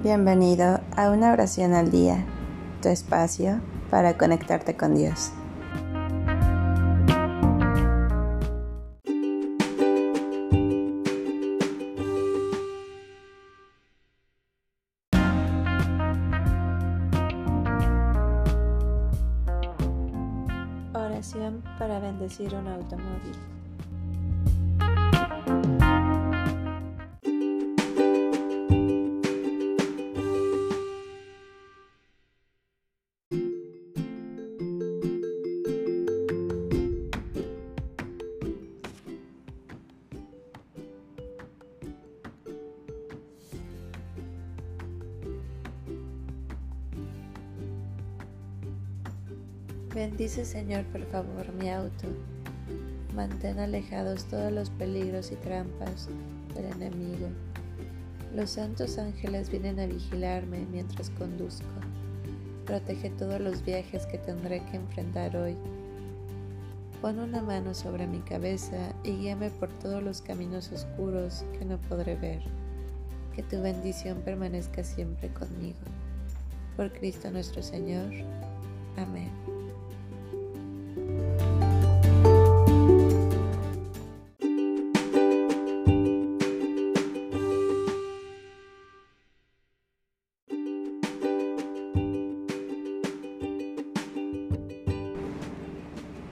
Bienvenido a una oración al día, tu espacio para conectarte con Dios. Oración para bendecir un automóvil. Bendice Señor por favor mi auto. Mantén alejados todos los peligros y trampas del enemigo. Los santos ángeles vienen a vigilarme mientras conduzco. Protege todos los viajes que tendré que enfrentar hoy. Pon una mano sobre mi cabeza y guíame por todos los caminos oscuros que no podré ver. Que tu bendición permanezca siempre conmigo. Por Cristo nuestro Señor.